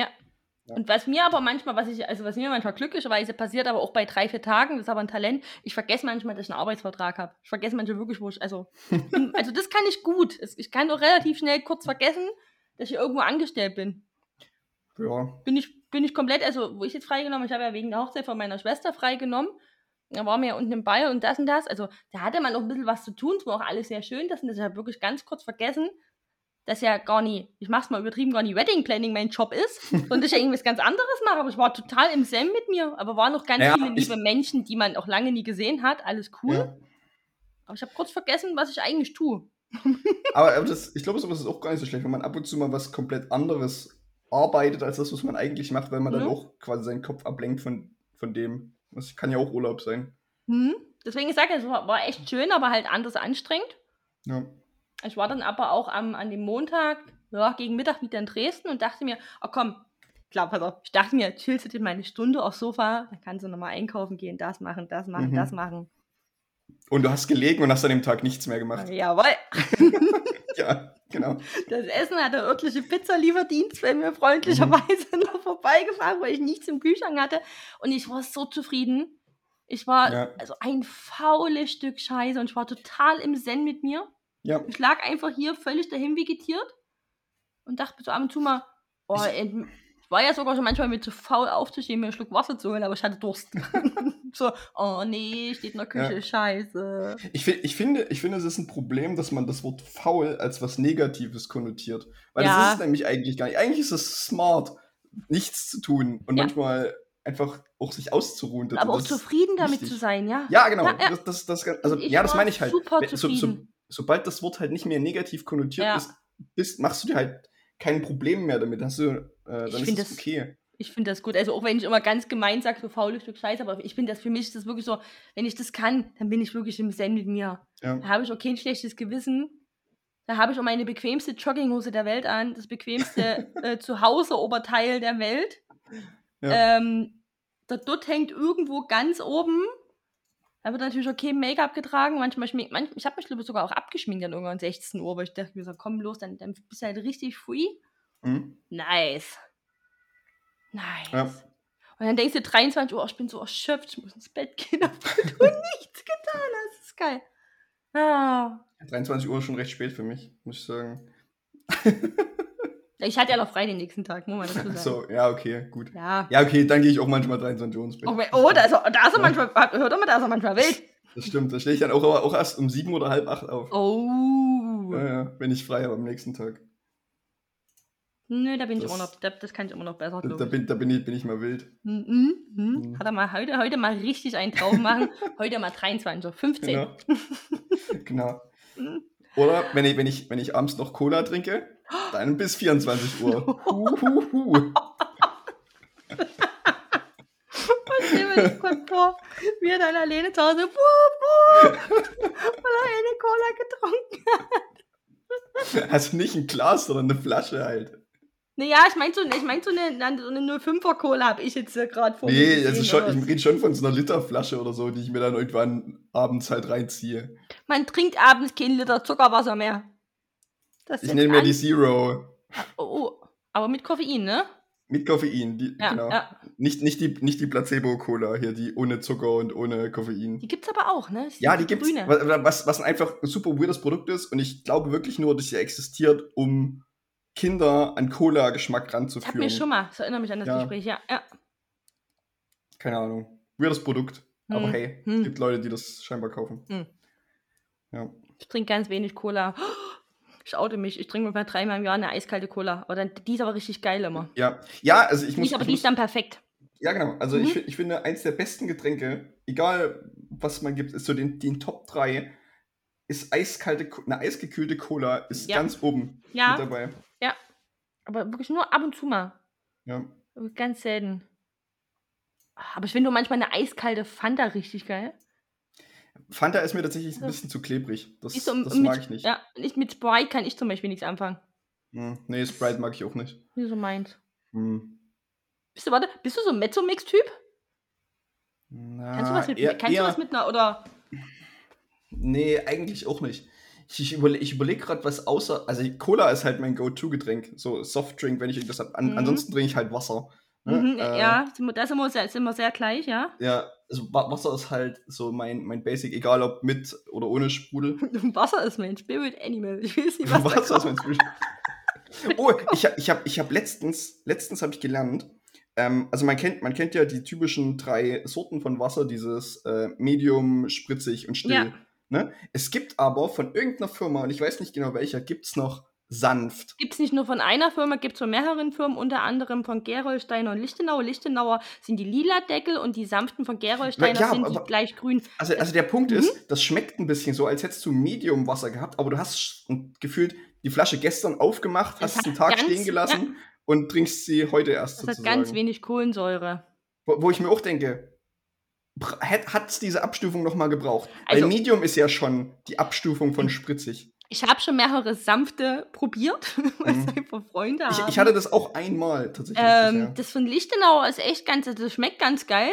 Und was mir aber manchmal, was ich, also was mir manchmal glücklicherweise passiert, aber auch bei drei, vier Tagen, das ist aber ein Talent, ich vergesse manchmal, dass ich einen Arbeitsvertrag habe. Ich vergesse manchmal wirklich, wo ich, also, also das kann ich gut. Ich kann auch relativ schnell kurz vergessen, dass ich irgendwo angestellt bin. Ja. bin ich, bin ich komplett, also wo ich jetzt freigenommen, ich habe ja wegen der Hochzeit von meiner Schwester freigenommen. Da waren wir ja unten im Bayern und das und das. Also da hatte man noch ein bisschen was zu tun. Es war auch alles sehr schön. Das, und das habe wirklich ganz kurz vergessen, dass ja gar nie, ich mach's mal übertrieben, gar nie Wedding Planning mein Job ist. Und ich ja irgendwas ganz anderes mache. Aber ich war total im Zen mit mir. Aber waren noch ganz Ja, viele liebe Menschen, die man auch lange nie gesehen hat. Alles cool. ja. Aber ich habe kurz vergessen, was ich eigentlich tue. Aber, aber das, ich glaube, sowas ist auch gar nicht so schlecht, wenn man ab und zu mal was komplett anderes arbeitet, als das, was man eigentlich macht, weil man dann Mhm. auch quasi seinen Kopf ablenkt von, von dem. Das kann ja auch Urlaub sein. Hm? Deswegen sage ich, es war, war echt schön, aber halt anders anstrengend. Ja. Ich war dann aber auch am, an dem Montag, ja, gegen Mittag wieder in Dresden und dachte mir, oh komm, klar, pass auf, ich dachte mir, chillst du dir mal eine Stunde aufs Sofa, dann kannst du nochmal einkaufen gehen, das machen, das machen, Mhm. das machen. Und du hast gelegen und hast an dem Tag nichts mehr gemacht. Jawohl, Ja, genau. das Essen hat der örtliche Pizzalieferdienst bei mir freundlicherweise noch vorbeigefahren, weil ich nichts im Kühlschrank hatte und ich war so zufrieden. Ich war Ja. also ein faules Stück Scheiße und ich war total im Zen mit mir. Ja. Ich lag einfach hier völlig dahin vegetiert und dachte so ab und zu mal, oh, Ich- ich war ja sogar schon manchmal mit zu faul aufzustehen, mir einen Schluck Wasser zu holen, aber ich hatte Durst. so, oh nee, steht in der Küche, Ja. scheiße. Ich, ich, finde, ich finde, es ist ein Problem, dass man das Wort faul als was Negatives konnotiert. Weil Ja. das ist es nämlich eigentlich gar nicht. Eigentlich ist es smart, nichts zu tun und Ja. manchmal einfach auch sich auszuruhen. Aber auch zufrieden damit wichtig. zu sein, ja. Ja, genau. Das, das, das, also, Ich ja, das meine ich halt. super so, so, sobald das Wort halt nicht mehr negativ konnotiert ist, bist, machst du dir halt kein Problem mehr damit. Hast du, äh, dann Ich ist das- okay. Ich finde das gut. Also auch wenn ich immer ganz gemein sage, so faules Stück Scheiße, aber ich finde das für mich ist das wirklich so, wenn ich das kann, dann bin ich wirklich im Zen mit mir. Ja. Da habe ich auch kein schlechtes Gewissen. Da habe ich auch meine bequemste Jogginghose der Welt an, das bequemste äh, Zuhause-Oberteil der Welt. Ja. Ähm, der Dutt hängt irgendwo ganz oben. Da wird natürlich kein Make-up getragen. Manchmal, schmink, manch, ich habe mich glaube ich, sogar auch abgeschminkt dann irgendwann 16 Uhr, weil ich dachte mir so, komm los, dann, dann bist du halt richtig free. Mhm. Nice. Nice. Ja. Und dann denkst du 23 Uhr, oh, ich bin so erschöpft, ich muss ins Bett gehen, obwohl du nichts getan hast. Das ist geil. Ah. 23 Uhr ist schon recht spät für mich, muss ich sagen. Ich hatte ja noch frei den nächsten Tag, muss man dazu sagen. So, ja, okay, gut. Ja. Ja, okay, dann gehe ich auch manchmal 23 Uhr ins Bett. Oh, oh, da ist er, da ist er manchmal, hört mal, da ist er manchmal wild. Das stimmt, da stehe ich dann auch, auch erst um 7 oder halb 8 auf. Oh. Ja, ja, wenn ich frei habe am nächsten Tag. Nö, da bin ich Das- immer noch, da, das kann ich immer noch besser, Da, da, ich. bin, da bin, ich, bin ich mal wild. Mhm, mhm. Mhm. Hat er mal heute, heute mal richtig einen drauf machen. heute mal 23, 15. Genau. genau. Oder wenn ich, wenn, ich, wenn ich abends noch Cola trinke, dann bis 24 Uhr. Huhuhu. Ich stell mir das kurz vor, wie er dann alleine zu Hause, buh, buh, weil er eine Cola getrunken hat. Also nicht ein Glas, sondern eine Flasche halt. Naja, ich meine so, ich mein so eine, so eine 05er Cola habe ich jetzt gerade vor mir Nee, gesehen, also schon, ich rede schon von so einer Literflasche oder so, die ich mir dann irgendwann abends halt reinziehe. Man trinkt abends kein Liter Zuckerwasser mehr. Das Ich nenne mir die Zero. Oh, oh, aber mit Koffein, ne? Mit Koffein. Die, Ja, genau. ja. Nicht, nicht die, nicht die Placebo-Cola hier, die ohne Zucker und ohne Koffein. Die gibt's aber auch, ne? Ist Ja, die gibt's. grüne. Was, was, einfach ein super weirdes Produkt ist und ich glaube wirklich nur, dass sie existiert, um Kinder an Cola-Geschmack Das hatten ranzuführen. wir schon mal. Das erinnert mich an das Ja. Gespräch, ja. ja. Keine Ahnung. Weirdes Produkt. Aber Hm. hey, Hm. es gibt Leute, die das scheinbar kaufen. Hm. Ja. Ich trinke ganz wenig Cola. Ich oute mich. Ich trinke ungefähr dreimal im Jahr eine eiskalte Cola. Aber dann, die ist aber richtig geil immer. Ja, ja also ich muss. Nicht, aber die ist dann perfekt. ja, genau. Also Mhm. ich, ich finde, eins der besten Getränke, egal was man gibt, ist so den, den Top 3, ist eiskalte, eine eisgekühlte Cola, ist Ja. ganz oben Ja. mit dabei. Aber wirklich nur ab und zu mal. Ja. Ganz selten. Aber ich finde nur manchmal eine eiskalte Fanta richtig geil. Fanta ist mir tatsächlich ein bisschen zu klebrig. Das, so das mit, mag ich nicht. Ja, nicht mit Sprite kann ich zum Beispiel nichts anfangen. Hm, nee, Sprite mag ich auch nicht. Wie so meint. Hm. Bist du, warte, bist du so ein Mezzo-Mix-Typ? Kannst du was mit, eher, kannst du was mit einer, oder? Nee, eigentlich auch nicht. Ich, ich überlege ich überleg gerade, was außer. Also, Cola ist halt mein Go-To-Getränk. So Softdrink, wenn ich irgendwas habe. An, Mhm. Ansonsten trinke ich halt Wasser. ne? Mhm, Äh, ja, da sind wir, sehr, sind wir sehr gleich, ja. Ja, also Wa- Wasser ist halt so mein, mein Basic, egal ob mit oder ohne Sprudel. Wasser ist mein Spirit Animal. Ich weiß nicht, was Wasser ist mein Sprudel. Oh, ich habe ich hab, ich hab letztens, letztens habe ich gelernt, ähm, also man kennt, man kennt ja die typischen drei Sorten von Wasser, dieses äh, Medium, spritzig und still. Ja. Ne? Es gibt aber von irgendeiner Firma, und ich weiß nicht genau welcher, gibt es noch sanft. Gibt es nicht nur von einer Firma, gibt es von mehreren Firmen, unter anderem von Gerolsteiner und Lichtenauer. Lichtenauer sind die lila Deckel und die sanften von Gerolsteiner Ja, sind die aber- gleich grün. Also, also der Punkt Mhm. ist, das schmeckt ein bisschen so, als hättest du Medium-Wasser gehabt, aber du hast gefühlt die Flasche gestern aufgemacht, Das hast hat einen Tag ganz- stehen gelassen und trinkst sie heute erst Das hat sozusagen. ganz wenig Kohlensäure. Wo, wo ich mir auch denke, hat es diese Abstufung nochmal gebraucht? Also- Weil Medium ist ja schon die Abstufung von spritzig. Ich habe schon mehrere sanfte probiert, was Mhm. einfach Freunde Ich, haben. ich hatte das auch einmal tatsächlich. ähm, bisher. das von Lichtenauer ist echt ganz, das schmeckt ganz geil.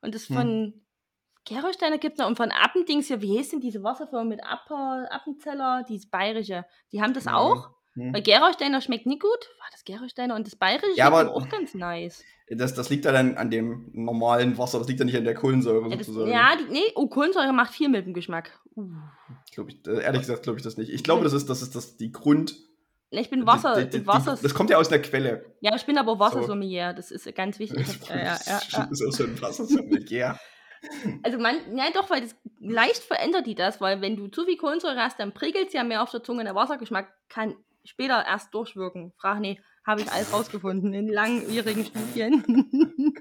Und das Hm. von Gerolsteiner gibt es noch. Und von Appendings hier, wie heißt denn diese Wasserfirma mit Appenzeller, diese bayerische, die haben das Ja. auch. Hm. Weil Gerolsteiner schmeckt nicht gut. War das Gerolsteiner und das bayerische Ja, aber- auch ganz nice. Das, das liegt ja dann an dem normalen Wasser, das liegt ja nicht an der Kohlensäure Ja, das, sozusagen. ja die, nee, oh, Kohlensäure macht viel mit dem Geschmack. Uh. Glaub ich, äh, ehrlich gesagt glaube ich das nicht. Ich glaube, das ist, das ist das die Grund. Ich bin Wasser, die, die, die, Wasser das kommt ja aus der Quelle. ja, ich bin aber Wassersommelier, das ist ganz wichtig. Das ja, ja, ja, ist auch so ein Wassersommelier. Also man, ja doch, weil das leicht verändert die das, weil wenn du zu viel Kohlensäure hast, dann prickelt es ja mehr auf der Zunge. Der Wassergeschmack kann später erst durchwirken. Frag nee, habe ich alles rausgefunden in langwierigen Studien.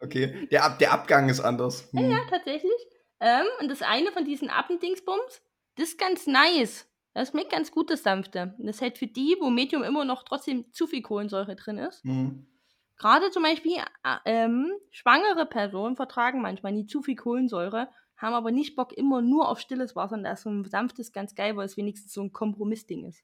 Okay, der, Ab der Abgang ist anders. Hm. ja, tatsächlich. Ähm, und das eine von diesen Appendingsbums, das ist ganz nice. Das schmeckt ganz gut, das Sanfte. Und das hält für die, wo Medium immer noch trotzdem zu viel Kohlensäure drin ist. Hm. Gerade zum Beispiel äh, ähm, schwangere Personen vertragen manchmal nie zu viel Kohlensäure, haben aber nicht Bock immer nur auf stilles Wasser und da ist so ein sanftes ganz geil, weil es wenigstens so ein Kompromissding ist.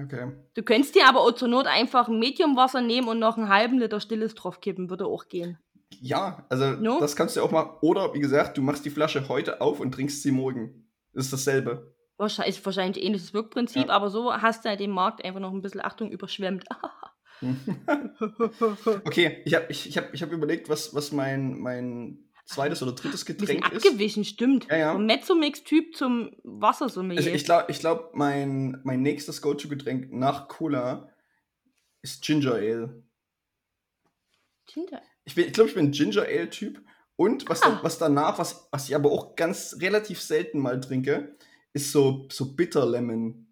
Okay. Du könntest dir aber auch zur Not einfach ein Mediumwasser nehmen und noch einen halben Liter stilles draufkippen, würde auch gehen. Ja, also No? das kannst du auch mal. Oder wie gesagt, du machst die Flasche heute auf und trinkst sie morgen. Das ist dasselbe. Wahrscheinlich, ist wahrscheinlich ein ähnliches Wirkprinzip, Ja. aber so hast du halt den Markt einfach noch ein bisschen Achtung überschwemmt. okay, ich habe ich, ich hab, ich hab überlegt, was, was mein, mein zweites oder drittes Getränk ist. abgewichen, stimmt. Ja, ja. Vom Mezzo-Mix-Typ zum Wassersommelier. Also ich glaube, ich glaub, mein, mein nächstes Go-To-Getränk nach Cola ist Ginger Ale. Ginger. Ich, ich glaube, ich bin ein Ginger Ale-Typ. Und was, Ah. da, was danach, was, was ich aber auch ganz relativ selten mal trinke, ist so, so Bitter Lemon.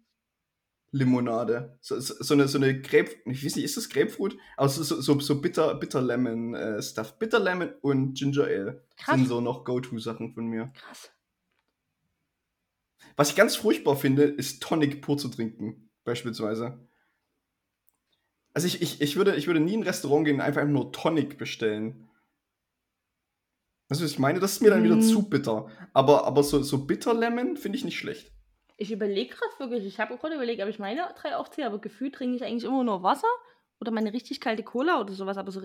Limonade. So, so, so eine, so eine Grape, ich weiß nicht, ist das Grapefruit? Aber so, so, so bitter, bitter Lemon äh, Stuff. Bitter Lemon und Ginger Ale Krass. sind so noch Go-To-Sachen von mir. Krass. Was ich ganz furchtbar finde, ist Tonic pur zu trinken, beispielsweise. Also ich, ich, ich, würde, ich würde nie in ein Restaurant gehen und einfach nur Tonic bestellen. Was ich meine? Das ist mir dann wieder Mm. zu bitter. Aber, aber so, so Bitter Lemon finde ich nicht schlecht. Ich überlege gerade wirklich, ich habe auch gerade überlegt, ob ich meine drei aufziehe, aber gefühlt trinke ich eigentlich immer nur Wasser oder meine richtig kalte Cola oder sowas, aber so.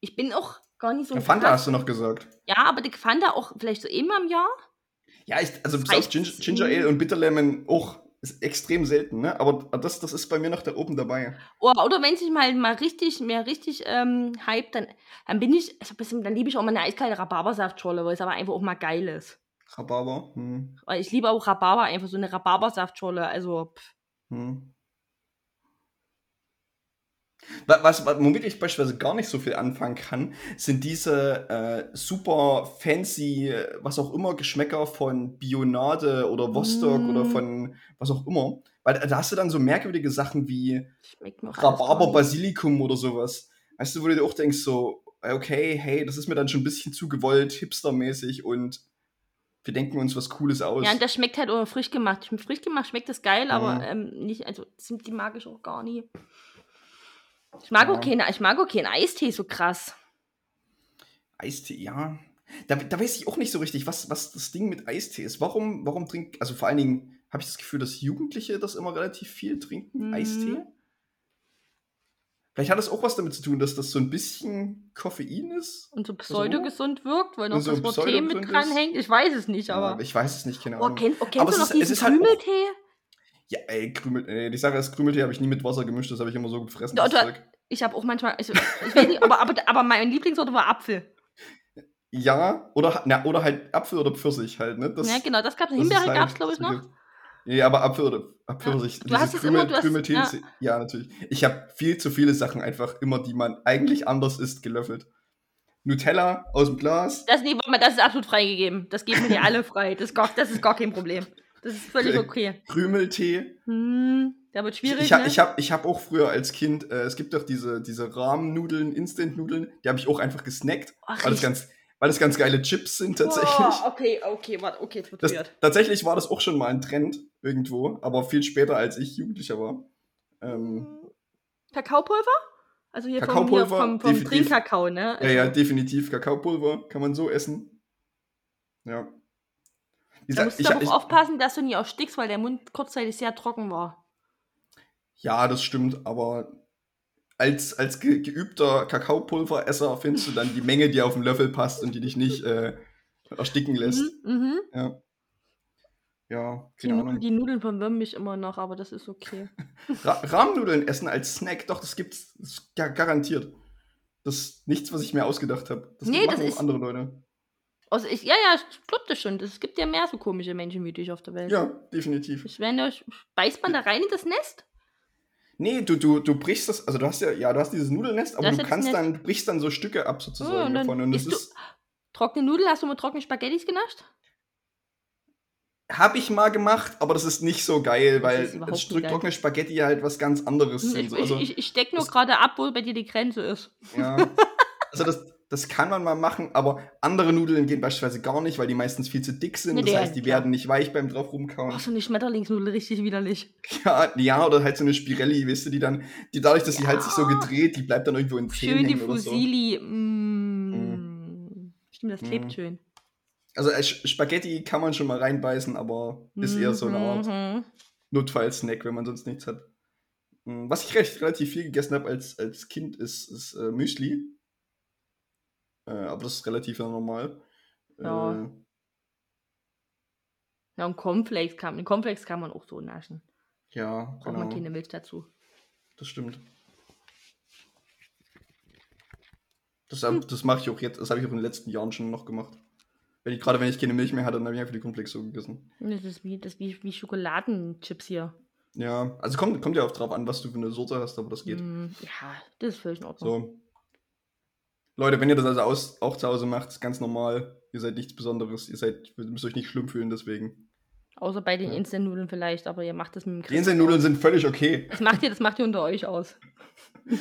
Ich bin auch gar nicht so. ein Fanta hast du noch gesagt. Ja, aber die Fanta auch vielleicht so immer im Jahr. Ja, ich, also bis auf Ginger. Ginger Ale und Bitter Lemon auch ist extrem selten, ne? Aber das, das ist bei mir noch da oben dabei. Oder, oder wenn sich mal, mal richtig, mehr richtig ähm, hype, dann, dann bin ich, also bisschen, dann liebe ich auch mal eine eiskalte Rhabarbersaftschorle, weil es aber einfach auch mal geil ist. Rhabarber. Hm. Ich liebe auch Rhabarber, einfach so eine Rhabarbersaftschorle, also pff. Hm. Wa- Was, womit ich beispielsweise gar nicht so viel anfangen kann, sind diese äh, super fancy, was auch immer, Geschmäcker von Bionade oder Vostok Mm. oder von was auch immer. Weil da hast du dann so merkwürdige Sachen wie Rhabarber. Basilikum oder sowas. Weißt du, wo du dir auch denkst, so, okay, hey, das ist mir dann schon ein bisschen zu gewollt, hipstermäßig und wir denken uns was Cooles aus. Ja, und das schmeckt halt auch frisch gemacht. Frisch gemacht schmeckt das geil, aber Mhm. ähm, nicht, also die mag ich auch gar nie. Ich mag Ja. auch keine, ich mag auch keinen Eistee so krass. Eistee, ja. Da, da weiß ich auch nicht so richtig, was, was das Ding mit Eistee ist. Warum, warum trinkt, also vor allen Dingen habe ich das Gefühl, dass Jugendliche das immer relativ viel trinken, Mhm. Eistee. Vielleicht hat es auch was damit zu tun, dass das so ein bisschen Koffein ist. Und so pseudogesund wirkt, weil noch so das Wort Tee mit pseudogesund dran ist. hängt. Ich weiß es nicht, Ja, aber. ich weiß es nicht, keine Oh, Ahnung. kenn, oh, kennst Aber du noch ist- es diesen halt Krümeltee? Ja, ey, Krümel, ey, die Sache ist, Krümeltee habe ich nie mit Wasser gemischt, das habe ich immer so gefressen. Ja, das oder-. Ich habe auch manchmal, also, ich weiß nicht, aber, aber, aber mein Lieblingssorte war Apfel. Ja, oder, na, oder halt Apfel oder Pfirsich halt, ne? Das, ja, genau, das gab es. das Himbeere halt gab es, glaube ich, so noch. Ja, aber Apfel äh, Pfirsich. Du hast es immer, du hast- Krümeltee, ja. ja, natürlich. Ich habe viel zu viele Sachen einfach immer, die man eigentlich anders isst, gelöffelt. Nutella aus dem Glas. Das, nee, mal, das ist absolut freigegeben. Das geben mir alle frei. Das ist, gar, das ist gar kein Problem. Das ist völlig okay. Krümeltee. Hm, der wird schwierig, Ich, habe ne? ich hab, ich hab auch früher als Kind, äh, es gibt doch diese, diese Rahmennudeln, Instant-Nudeln, die habe ich auch einfach gesnackt, Ach, weil das, ganz, weil das ganz geile Chips sind tatsächlich. Oh, okay, okay, warte, okay, jetzt wird Das, weird. tatsächlich war das auch schon mal ein Trend irgendwo, aber viel später, als ich Jugendlicher war. Ähm, Kakaopulver? Also hier vom, hier Kakaopulver, vom, vom definitiv. Trinkkakao, ne? ja, Also, ja, definitiv. Kakaopulver kann man so essen. Ja. Wie Da musst du ich, aber ich, auch aufpassen, dass du nie erstickst, weil der Mund kurzzeitig sehr trocken war. ja, das stimmt, aber als, als ge geübter Kakaopulveresser findest du dann die Menge, die auf den Löffel passt und die dich nicht äh, ersticken lässt. Mhm, mhm. Ja. Ja, Die, keine Nudeln, Ahnung. die Nudeln verwirren mich immer noch, aber das ist okay. Ra Rahmnudeln essen als Snack, doch, das gibt's das gar garantiert. Das ist nichts, was ich mir ausgedacht habe. Das Nee, machen das auch ist- andere Leute. Also ich, ja, ja, ich glaube das schon. Es gibt ja mehr so komische Menschen wie dich auf der Welt. Ja, definitiv. Ich meine, beißt man da rein in das Nest? Nee, du, du, du brichst das, also du hast ja, ja, du hast dieses Nudelnest, aber Das du kannst dann, du brichst dann so Stücke ab Oh, sozusagen und dann davon. Und das ist, Trockene Nudeln, hast du mal trockene Spaghettis genascht? habe ich mal gemacht, aber das ist nicht so geil, weil trockene Spaghetti halt was ganz anderes Hm, sind. Ich, So, Also, ich, ich, ich steck nur gerade ab, wo bei dir die Grenze ist. ja. also das, das kann man mal machen, aber andere Nudeln gehen beispielsweise gar nicht, weil die meistens viel zu dick sind. Nee, das heißt, die klar. werden nicht weich beim drauf rumkauen. Oh, so eine Schmetterlingsnudel, richtig widerlich. Ja, ja, oder halt so eine Spirelli, weißt du, die dann, die dadurch, dass sie halt sich so Ja. gedreht, die bleibt dann irgendwo in Zähnen Schön hängen oder so. Fusili. Mm. Stimmt, das klebt Mm. schön. Also äh, Spaghetti kann man schon mal reinbeißen, aber ist eher so eine Art Mhm. Notfallsnack, wenn man sonst nichts hat. Mm, Was ich recht relativ viel gegessen habe als, als Kind, ist, ist äh, Müsli. Äh, aber das ist relativ normal. Ja. Äh, Ja, und Cornflakes kann, mit Cornflakes kann man auch so naschen. ja, Braucht genau. man keine Milch dazu. Das stimmt. Das, hab- das mache ich auch jetzt, das habe ich auch in den letzten Jahren schon noch gemacht. Wenn ich, gerade wenn ich keine Milch mehr hatte, dann habe ich einfach die Cornflakes so gegessen. Das ist wie, das wie, wie Schokoladenchips hier. Ja, also kommt, kommt ja auch drauf an, was du für eine Sorte hast, aber das geht. Mm, ja, das ist völlig in Ordnung. So. Leute, wenn ihr das also aus, auch zu Hause macht, ist ganz normal. Ihr seid nichts Besonderes. Ihr seid, müsst euch nicht schlimm fühlen deswegen. Außer bei den Ja. Instant-Nudeln vielleicht, aber ihr macht das mit dem Die Chris. Inselnudeln sind völlig okay. Das macht ihr, das macht ihr unter euch aus.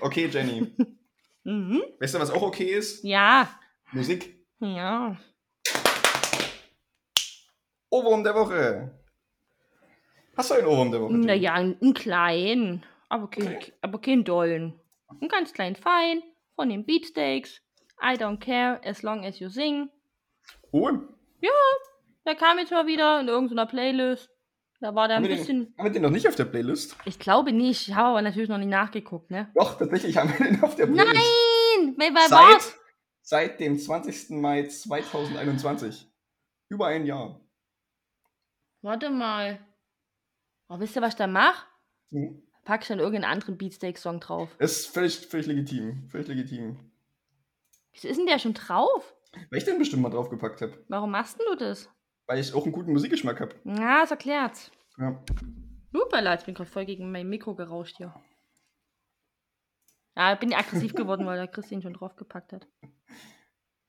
Okay, Jenny. Mhm. Weißt du, was auch okay ist? Ja, Musik. ja. Ohrwurm der Woche. Hast du einen Ohrwurm der Woche? Jenny? Naja, einen kleinen, aber kein, Okay. aber kein dollen. Einen ganz kleinen Fein von den Beatsteaks. I don't care as long as you sing. Oh, Der kam jetzt mal wieder in irgendeiner Playlist. Da war der haben ein wir, den, bisschen. haben wir den noch nicht auf der Playlist? Ich glaube nicht. Ich habe aber natürlich noch nicht nachgeguckt, ne? Doch, tatsächlich haben wir den auf der Playlist. Nein! War's? Seit, seit dem 20. Mai 2021. Über ein Jahr. Warte mal. Oh, wisst ihr, was ich da mache? Hm. Pack ich dann irgendeinen anderen Beatsteak-Song drauf. Ist völlig, völlig legitim. Völlig legitim. Wieso ist denn der schon drauf? Weil ich den bestimmt mal draufgepackt habe. Warum machst denn du das? Weil ich auch einen guten Musikgeschmack habe. Na, das erklärt's. Ja. Upala, ich bin gerade voll gegen mein Mikro gerauscht hier. Ja, bin aggressiv geworden, weil der Christian schon draufgepackt hat.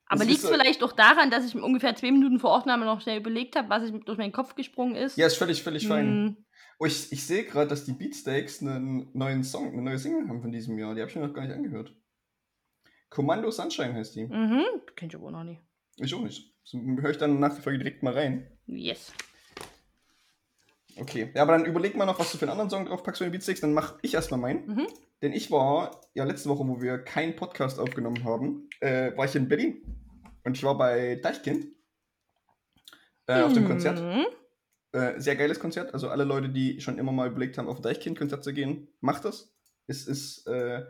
Aber liegt es vielleicht auch daran, dass ich mir ungefähr zwei Minuten vor Aufnahme noch schnell überlegt habe, was ich durch meinen Kopf gesprungen ist? ja, ist völlig, völlig fein. Oh, ich, ich sehe gerade, dass die Beatsteaks einen neuen Song, eine neue Single haben von diesem Jahr. Die habe ich mir noch gar nicht angehört. Kommando Sunshine heißt die. mhm, kenn ich aber noch nicht. Ich auch nicht. Höre ich dann nach der Folge direkt mal rein. Yes. Okay. Ja, aber dann überleg mal noch, was du für einen anderen Song drauf packst für den Beatsteaks. Dann mache ich erstmal meinen. Mhm. Denn ich war ja letzte Woche, wo wir keinen Podcast aufgenommen haben, äh, war ich in Berlin. Und ich war bei Deichkind. Äh, auf dem Konzert. Äh, sehr geiles Konzert. Also alle Leute, die schon immer mal überlegt haben, auf ein Deichkind-Konzert zu gehen, macht das. Es ist äh,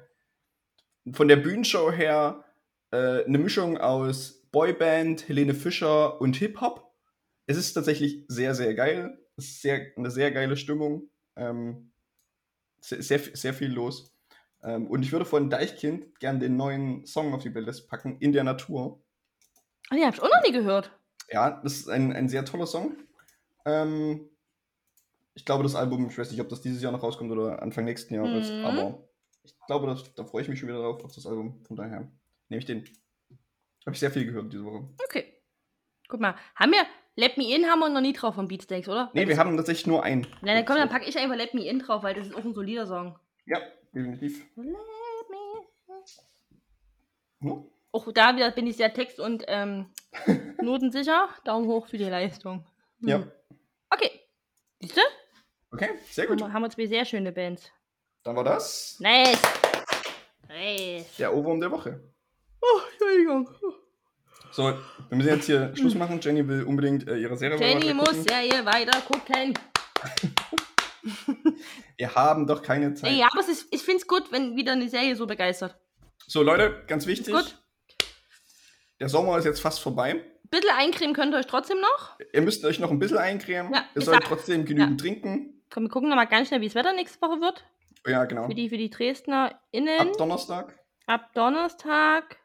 von der Bühnenshow her äh, eine Mischung aus Boyband, Helene Fischer und Hip-Hop. Es ist tatsächlich sehr, sehr geil. Es ist sehr, eine sehr geile Stimmung. Ähm, sehr, sehr, sehr viel los. Ähm, und ich würde von Deichkind gern den neuen Song auf die Playlist packen, In der Natur. Ah, die hab ich auch noch nie gehört. Ja, das ist ein, ein sehr toller Song. Ähm, ich glaube, das Album, ich weiß nicht, ob das dieses Jahr noch rauskommt oder Anfang nächsten Jahres, Mhm. aber ich glaube, das, da freue ich mich schon wieder drauf, auf das Album. Von daher nehme ich den. Habe ich sehr viel gehört diese Woche. Okay. Guck mal, haben wir Let Me In haben wir noch nie drauf von Beatsteaks, oder? Nee, wir haben tatsächlich nur einen. Na, dann komm, dann packe ich einfach Let Me In drauf, weil das ist auch ein solider Song. Ja, definitiv. Let me in. Hm? Auch da wieder bin ich sehr text- und ähm, notensicher. Daumen hoch für die Leistung. Hm. Ja. Okay. Siehst du? Okay, sehr gut. haben wir zwei sehr schöne Bands. Dann war das Nice. Nice. der Ohrwurm der Woche. Oh, Entschuldigung. So, wir müssen jetzt hier Schluss machen. Jenny will unbedingt äh, ihre Serie Jenny muss. Serie weiter gucken. Wir haben doch keine Zeit. Ja, aber es ist, ich finde es gut, wenn wieder eine Serie so begeistert. So, Leute, ganz wichtig. Gut. Der Sommer ist jetzt fast vorbei. Bisschen eincremen könnt ihr euch trotzdem noch. Ihr müsst euch noch ein bisschen eincremen. Ja, ihr sollt sag- trotzdem genügend trinken. Komm, wir gucken nochmal ganz schnell, wie das Wetter nächste Woche wird. Ja, genau. Für die, für die DresdnerInnen. Ab Donnerstag. Ab Donnerstag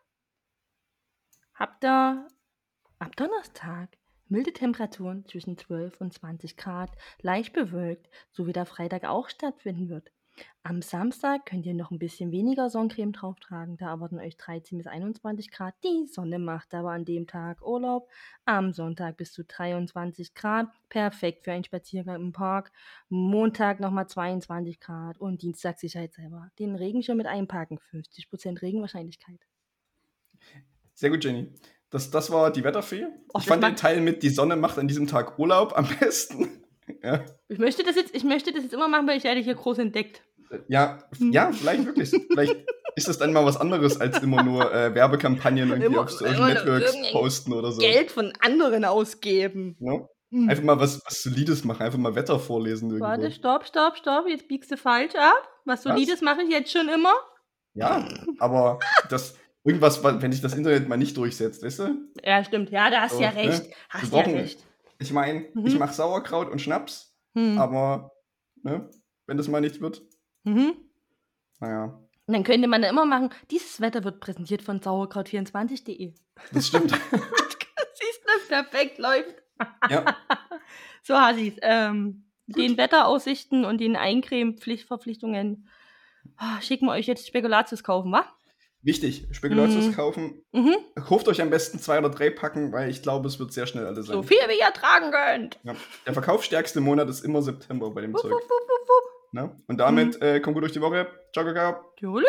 habt ihr ab Donnerstag milde Temperaturen zwischen 12 und 20 Grad, leicht bewölkt, so wie der Freitag auch stattfinden wird. Am Samstag könnt ihr noch ein bisschen weniger Sonnencreme drauf tragen, da erwarten euch 13 bis 21 Grad. Die Sonne macht aber an dem Tag Urlaub. Am Sonntag bis zu 23 Grad, perfekt für einen Spaziergang im Park. Montag nochmal 22 Grad und Dienstag sicherheitshalber den Regenschirm mit einpacken, 50% Regenwahrscheinlichkeit. Sehr gut, Jenny. Das, das war die Wetterfee. Och, ich fand den Teil mit, die Sonne macht an diesem Tag Urlaub am besten. Ja, Ich möchte das jetzt, ich möchte das jetzt immer machen, weil ich werde hier groß entdeckt. ja, ja, vielleicht wirklich. vielleicht ist das dann mal was anderes, als immer nur äh, Werbekampagnen irgendwie Immer- auf Social Networks posten oder so. Geld von anderen ausgeben. Ne? Hm. Einfach mal was, was Solides machen, einfach mal Wetter vorlesen irgendwo. Warte, stopp, stopp, stopp, jetzt biegst du falsch ab. Was Was? Solides mache ich jetzt schon immer. Ja, aber das irgendwas, wa- wenn sich das Internet mal nicht durchsetzt, weißt du? Ja, stimmt, ja, da hast du So, ja ne? recht. Wir Hast ja brauchen- recht. Ich meine, Mhm. ich mache Sauerkraut und Schnaps, Hm. aber ne, wenn das mal nicht wird, Mhm. naja, Und dann könnte man da immer machen, dieses Wetter wird präsentiert von sauerkraut24.de. das stimmt. Siehst du, perfekt läuft. ja, So, Hasis, ähm, den Wetteraussichten und den Eincremen-Pflichtverpflichtungen ah, schicken wir euch jetzt Spekulatius kaufen, wa? Wichtig, Spekulatius Mhm. kaufen. Mhm. Kauft euch am besten zwei oder drei Packen, weil ich glaube, es wird sehr schnell alle sein. So viel wie ihr tragen könnt. Ja. Der verkaufsstärkste Monat ist immer September bei dem Wupp, Zeug. wupp, wupp, wupp, wupp. Ne? Und damit äh, kommt gut durch die Woche. Ciao, Kakao. Tschüss.